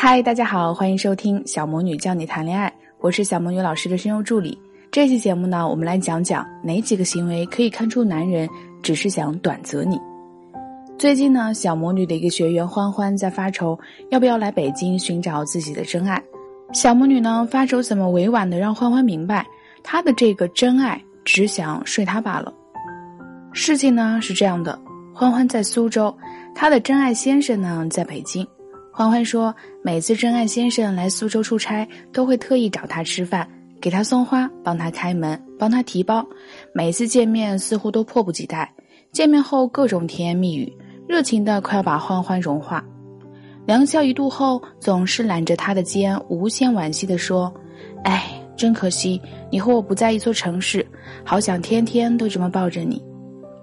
嗨，大家好，欢迎收听小魔女教你谈恋爱，我是小魔女老师的声优助理。这期节目呢，我们来讲讲哪几个行为可以看出男人只是想短择你。最近呢，小魔女的一个学员欢欢在发愁，要不要来北京寻找自己的真爱。小魔女呢，发愁怎么委婉的让欢欢明白，她的这个真爱只想睡他罢了。事情呢是这样的，欢欢在苏州，她的真爱先生呢在北京。欢欢说，每次真爱先生来苏州出差，都会特意找他吃饭，给他送花，帮他开门，帮他提包。每次见面似乎都迫不及待，见面后各种甜言蜜语，热情的快要把欢欢融化。良宵一度后，总是揽着他的肩，无限惋惜地说：“哎，真可惜，你和我不在一座城市，好想天天都这么抱着你。”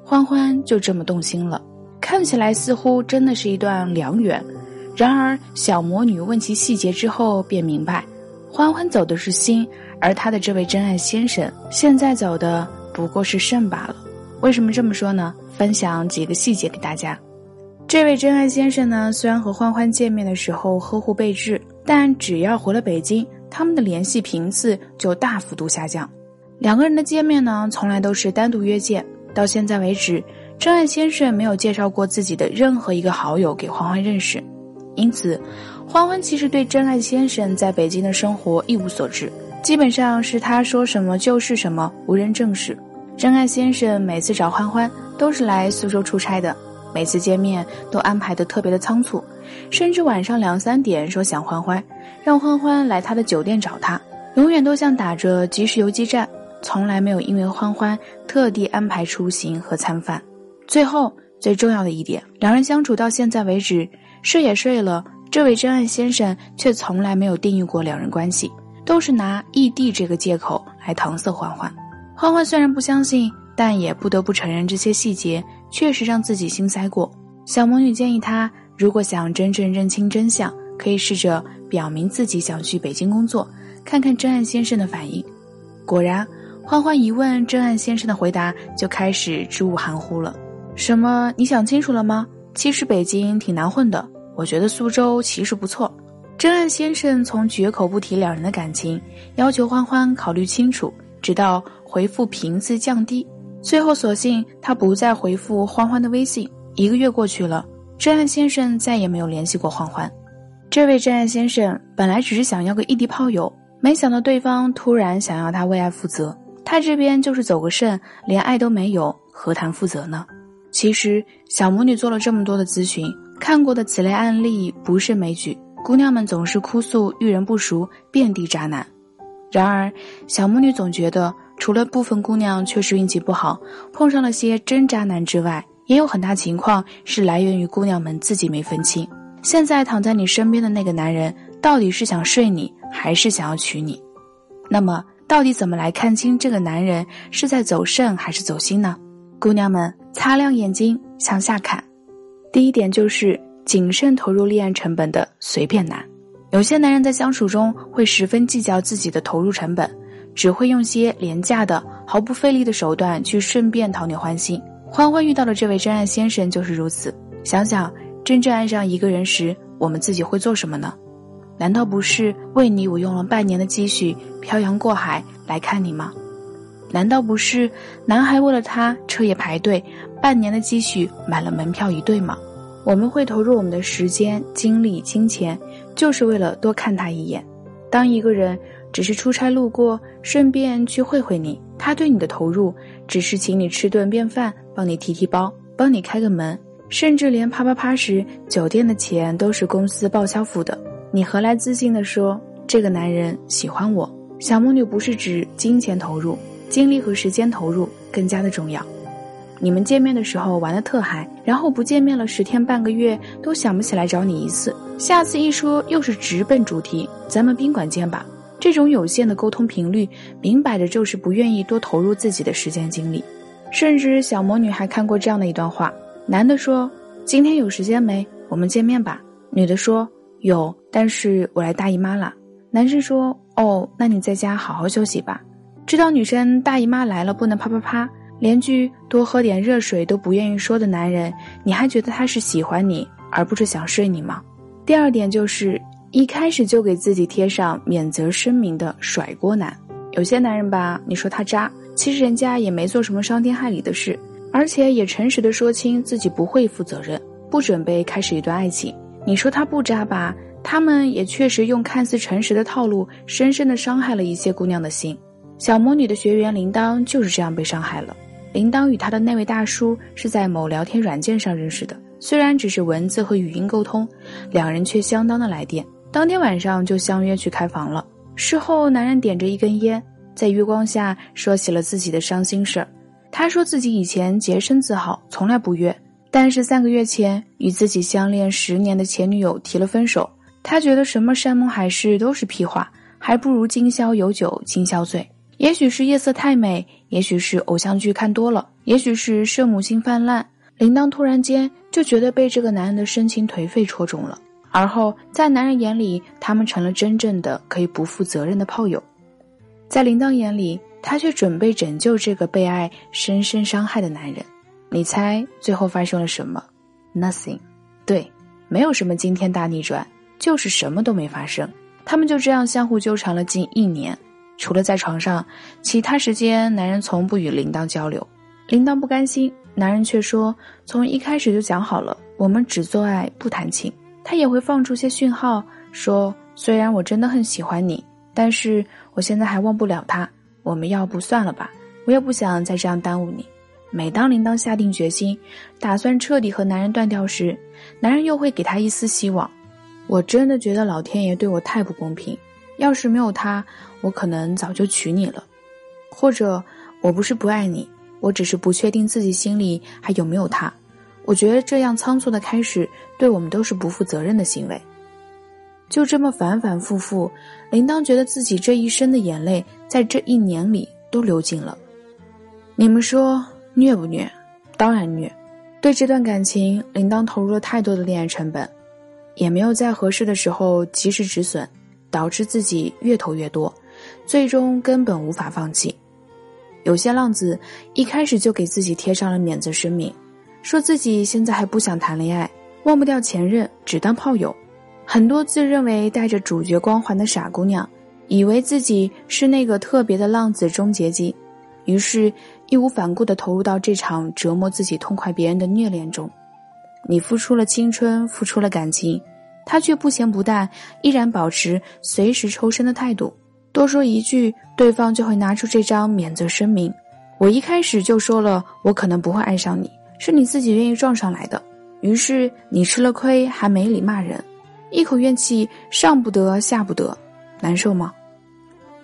欢欢就这么动心了，看起来似乎真的是一段良缘。然而，小魔女问其细节之后，便明白，欢欢走的是心，而她的这位真爱先生现在走的不过是肾罢了。为什么这么说呢？分享几个细节给大家。这位真爱先生呢，虽然和欢欢见面的时候呵护备至，但只要回了北京，他们的联系频次就大幅度下降。两个人的见面呢，从来都是单独约见。到现在为止，真爱先生没有介绍过自己的任何一个好友给欢欢认识。因此，欢欢其实对真爱先生在北京的生活一无所知，基本上是他说什么就是什么，无人证实。真爱先生每次找欢欢都是来苏州出差的，每次见面都安排的特别的仓促，甚至晚上两三点说想欢欢，让欢欢来他的酒店找他，永远都像打着即时游击战，从来没有因为欢欢特地安排出行和餐饭。最后最重要的一点，两人相处到现在为止。睡也睡了，这位真爱先生却从来没有定义过两人关系，都是拿异地这个借口来搪塞欢欢。欢欢虽然不相信，但也不得不承认这些细节确实让自己心塞过。小魔女建议他，如果想真正认清真相，可以试着表明自己想去北京工作，看看真爱先生的反应。果然，欢欢一问，真爱先生的回答就开始支吾含糊了。什么？你想清楚了吗？其实北京挺难混的。我觉得苏州其实不错。真爱先生从绝口不提两人的感情，要求欢欢考虑清楚，直到回复频次降低，最后索性他不再回复欢欢的微信。一个月过去了，真爱先生再也没有联系过欢欢。这位真爱先生本来只是想要个异地炮友，没想到对方突然想要他为爱负责，他这边就是走个肾，连爱都没有，何谈负责呢？其实小魔女做了这么多的咨询。看过的此类案例不胜枚举，姑娘们总是哭诉遇人不淑，遍地渣男。然而，小魔女总觉得，除了部分姑娘确实运气不好，碰上了些真渣男之外，也有很大情况是来源于姑娘们自己没分清。现在躺在你身边的那个男人，到底是想睡你，还是想要娶你？那么，到底怎么来看清这个男人是在走肾还是走心呢？姑娘们，擦亮眼睛，向下看。第一点就是谨慎投入恋爱成本的随便男，有些男人在相处中会十分计较自己的投入成本，只会用些廉价的、毫不费力的手段去顺便讨你欢心。欢欢遇到的这位真爱先生就是如此。想想真正爱上一个人时，我们自己会做什么呢？难道不是为你我用了半年的积蓄漂洋过海来看你吗？难道不是男孩为了他彻夜排队，半年的积蓄买了门票一对吗？我们会投入我们的时间、精力、金钱，就是为了多看他一眼。当一个人只是出差路过，顺便去会会你，他对你的投入只是请你吃顿便饭，帮你提提包，帮你开个门，甚至连啪啪啪时酒店的钱都是公司报销付的。你何来自信的说这个男人喜欢我？小魔女不是指金钱投入，精力和时间投入更加的重要。你们见面的时候玩的特嗨，然后不见面了十天半个月都想不起来找你一次，下次一说又是直奔主题，咱们宾馆见吧。这种有限的沟通频率，明摆着就是不愿意多投入自己的时间精力。甚至小魔女还看过这样的一段话：男的说：“今天有时间没？我们见面吧。”女的说：“有，但是我来大姨妈了。”男生说：“哦，那你在家好好休息吧。”知道女生大姨妈来了不能啪啪啪。连句多喝点热水都不愿意说的男人，你还觉得他是喜欢你，而不是想睡你吗？第二点就是一开始就给自己贴上免责声明的甩锅男。有些男人吧，你说他渣，其实人家也没做什么伤天害理的事，而且也诚实的说清自己不会负责任，不准备开始一段爱情。你说他不渣吧，他们也确实用看似诚实的套路，深深的伤害了一些姑娘的心。小魔女的学员铃铛就是这样被伤害了。铃铛与他的那位大叔是在某聊天软件上认识的，虽然只是文字和语音沟通，两人却相当的来电。当天晚上就相约去开房了。事后，男人点着一根烟，在月光下说起了自己的伤心事儿。他说自己以前洁身自好，从来不约，但是三个月前与自己相恋十年的前女友提了分手。他觉得什么山盟海誓都是屁话，还不如今宵有酒今宵醉。也许是夜色太美，也许是偶像剧看多了，也许是圣母心泛滥。铃铛突然间就觉得被这个男人的深情颓废戳中了。而后，在男人眼里，他们成了真正的可以不负责任的炮友；在铃铛眼里，他却准备拯救这个被爱深深伤害的男人。你猜最后发生了什么？Nothing。对，没有什么惊天大逆转，就是什么都没发生。他们就这样相互纠缠了近一年，除了在床上，其他时间男人从不与铃铛交流。铃铛不甘心，男人却说：“从一开始就讲好了，我们只做爱不谈情。”他也会放出些讯号，说：“虽然我真的很喜欢你，但是我现在还忘不了他。我们要不算了吧？我也不想再这样耽误你。”每当铃铛下定决心，打算彻底和男人断掉时，男人又会给他一丝希望。我真的觉得老天爷对我太不公平。要是没有他，我可能早就娶你了。或者，我不是不爱你，我只是不确定自己心里还有没有他。我觉得这样仓促的开始，对我们都是不负责任的行为。就这么反反复复，铃铛觉得自己这一生的眼泪，在这一年里都流尽了。你们说虐不虐？当然虐。对这段感情，铃铛投入了太多的恋爱成本，也没有在合适的时候及时止损，导致自己越投越多，最终根本无法放弃。有些浪子一开始就给自己贴上了免责声明。说自己现在还不想谈恋爱，忘不掉前任，只当炮友。很多自认为带着主角光环的傻姑娘，以为自己是那个特别的浪子终结机，于是义无反顾地投入到这场折磨自己、痛快别人的虐恋中。你付出了青春，付出了感情，他却不咸不淡，依然保持随时抽身的态度。多说一句，对方就会拿出这张免责声明。我一开始就说了，我可能不会爱上你。是你自己愿意撞上来的，于是你吃了亏还没理骂人，一口怨气上不得下不得，难受吗？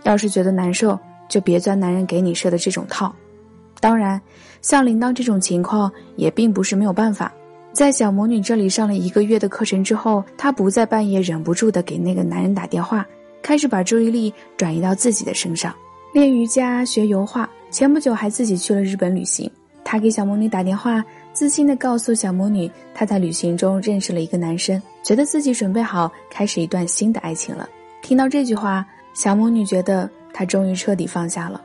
要是觉得难受，就别钻男人给你设的这种套。当然，像铃铛这种情况也并不是没有办法。在小魔女这里上了一个月的课程之后，她不再半夜忍不住的给那个男人打电话，开始把注意力转移到自己的身上，练瑜伽、学油画，前不久还自己去了日本旅行。他给小魔女打电话，自信的告诉小魔女，她在旅行中认识了一个男生，觉得自己准备好开始一段新的爱情了。听到这句话，小魔女觉得她终于彻底放下了。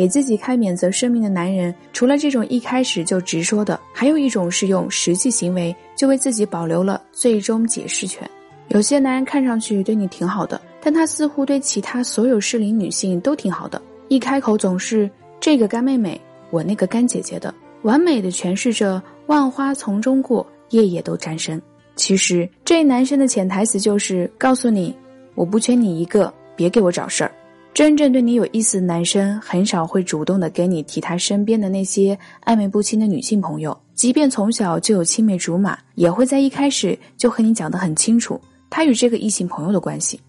给自己开免责声明的男人，除了这种一开始就直说的，还有一种是用实际行为就为自己保留了最终解释权。有些男人看上去对你挺好的，但他似乎对其他所有适龄女性都挺好的，一开口总是这个干妹妹，我那个干姐姐的。完美的诠释着“万花丛中过，夜夜都沾身”。其实，这男生的潜台词就是告诉你：我不缺你一个，别给我找事儿。真正对你有意思的男生，很少会主动的给你提他身边的那些暧昧不清的女性朋友。即便从小就有青梅竹马，也会在一开始就和你讲得很清楚他与这个异性朋友的关系。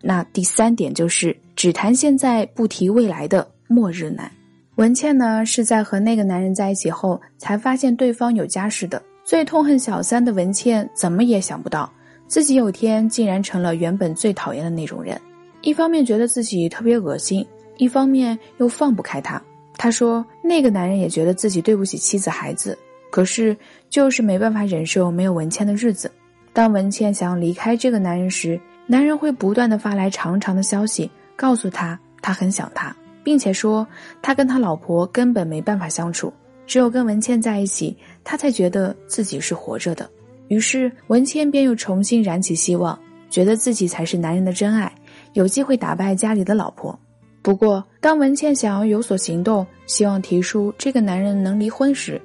那第三点就是只谈现在，不提未来的末日男。文倩呢，是在和那个男人在一起后，才发现对方有家室的。最痛恨小三的文倩，怎么也想不到，自己有天竟然成了原本最讨厌的那种人。一方面觉得自己特别恶心，一方面又放不开他。他说，那个男人也觉得自己对不起妻子孩子，可是就是没办法忍受没有文倩的日子。当文倩想要离开这个男人时，男人会不断的发来长长的消息，告诉他他很想他。并且说，他跟他老婆根本没办法相处，只有跟文倩在一起，他才觉得自己是活着的。于是文倩便又重新燃起希望，觉得自己才是男人的真爱，有机会打败家里的老婆。不过，当文倩想要有所行动，希望提出这个男人能离婚时，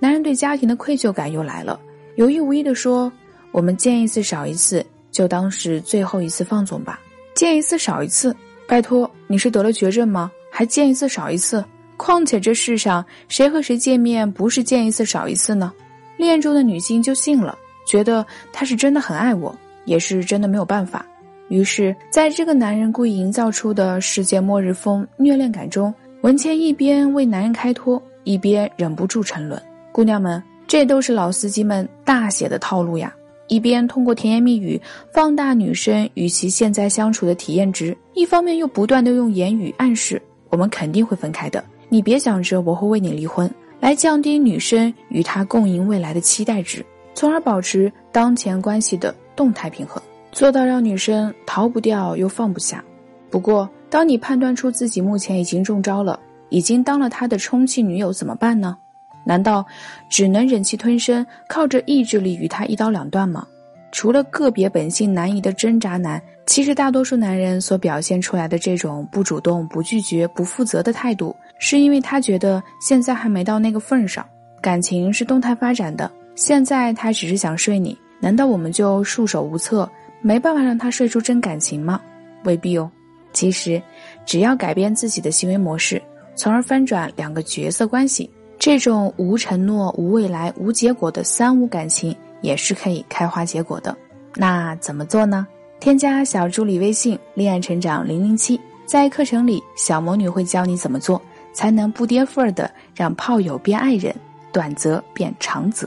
男人对家庭的愧疚感又来了，有意无意地说：“我们见一次少一次，就当是最后一次放纵吧。见一次少一次，拜托，你是得了绝症吗？还见一次少一次？况且这世上谁和谁见面不是见一次少一次呢？”恋中的女性就信了，觉得他是真的很爱我。也是真的没有办法，于是，在这个男人故意营造出的世界末日风虐恋感中，文倩一边为男人开脱，一边忍不住沉沦。姑娘们，这都是老司机们大写的套路呀！一边通过甜言蜜语放大女生与其现在相处的体验值，一方面又不断的用言语暗示我们肯定会分开的，你别想着我会为你离婚，来降低女生与他共赢未来的期待值，从而保持当前关系的。动态平衡，做到让女生逃不掉又放不下。不过，当你判断出自己目前已经中招了，已经当了他的充气女友，怎么办呢？难道只能忍气吞声，靠着意志力与他一刀两断吗？除了个别本性难移的真渣男，其实大多数男人所表现出来的这种不主动、不拒绝、不负责的态度，是因为他觉得现在还没到那个份上，感情是动态发展的，现在他只是想睡你。难道我们就束手无策，没办法让他睡出真感情吗？未必哦。其实，只要改变自己的行为模式，从而翻转两个角色关系，这种无承诺、无未来、无结果的三无感情也是可以开花结果的。那怎么做呢？添加小助理微信“恋爱成长零零七”，在课程里，小魔女会教你怎么做，才能不跌份儿的让炮友变爱人，短则变长则。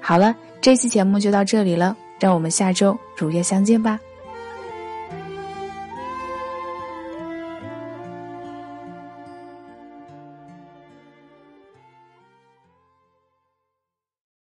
好了。这期节目就到这里了，让我们下周如约相见吧。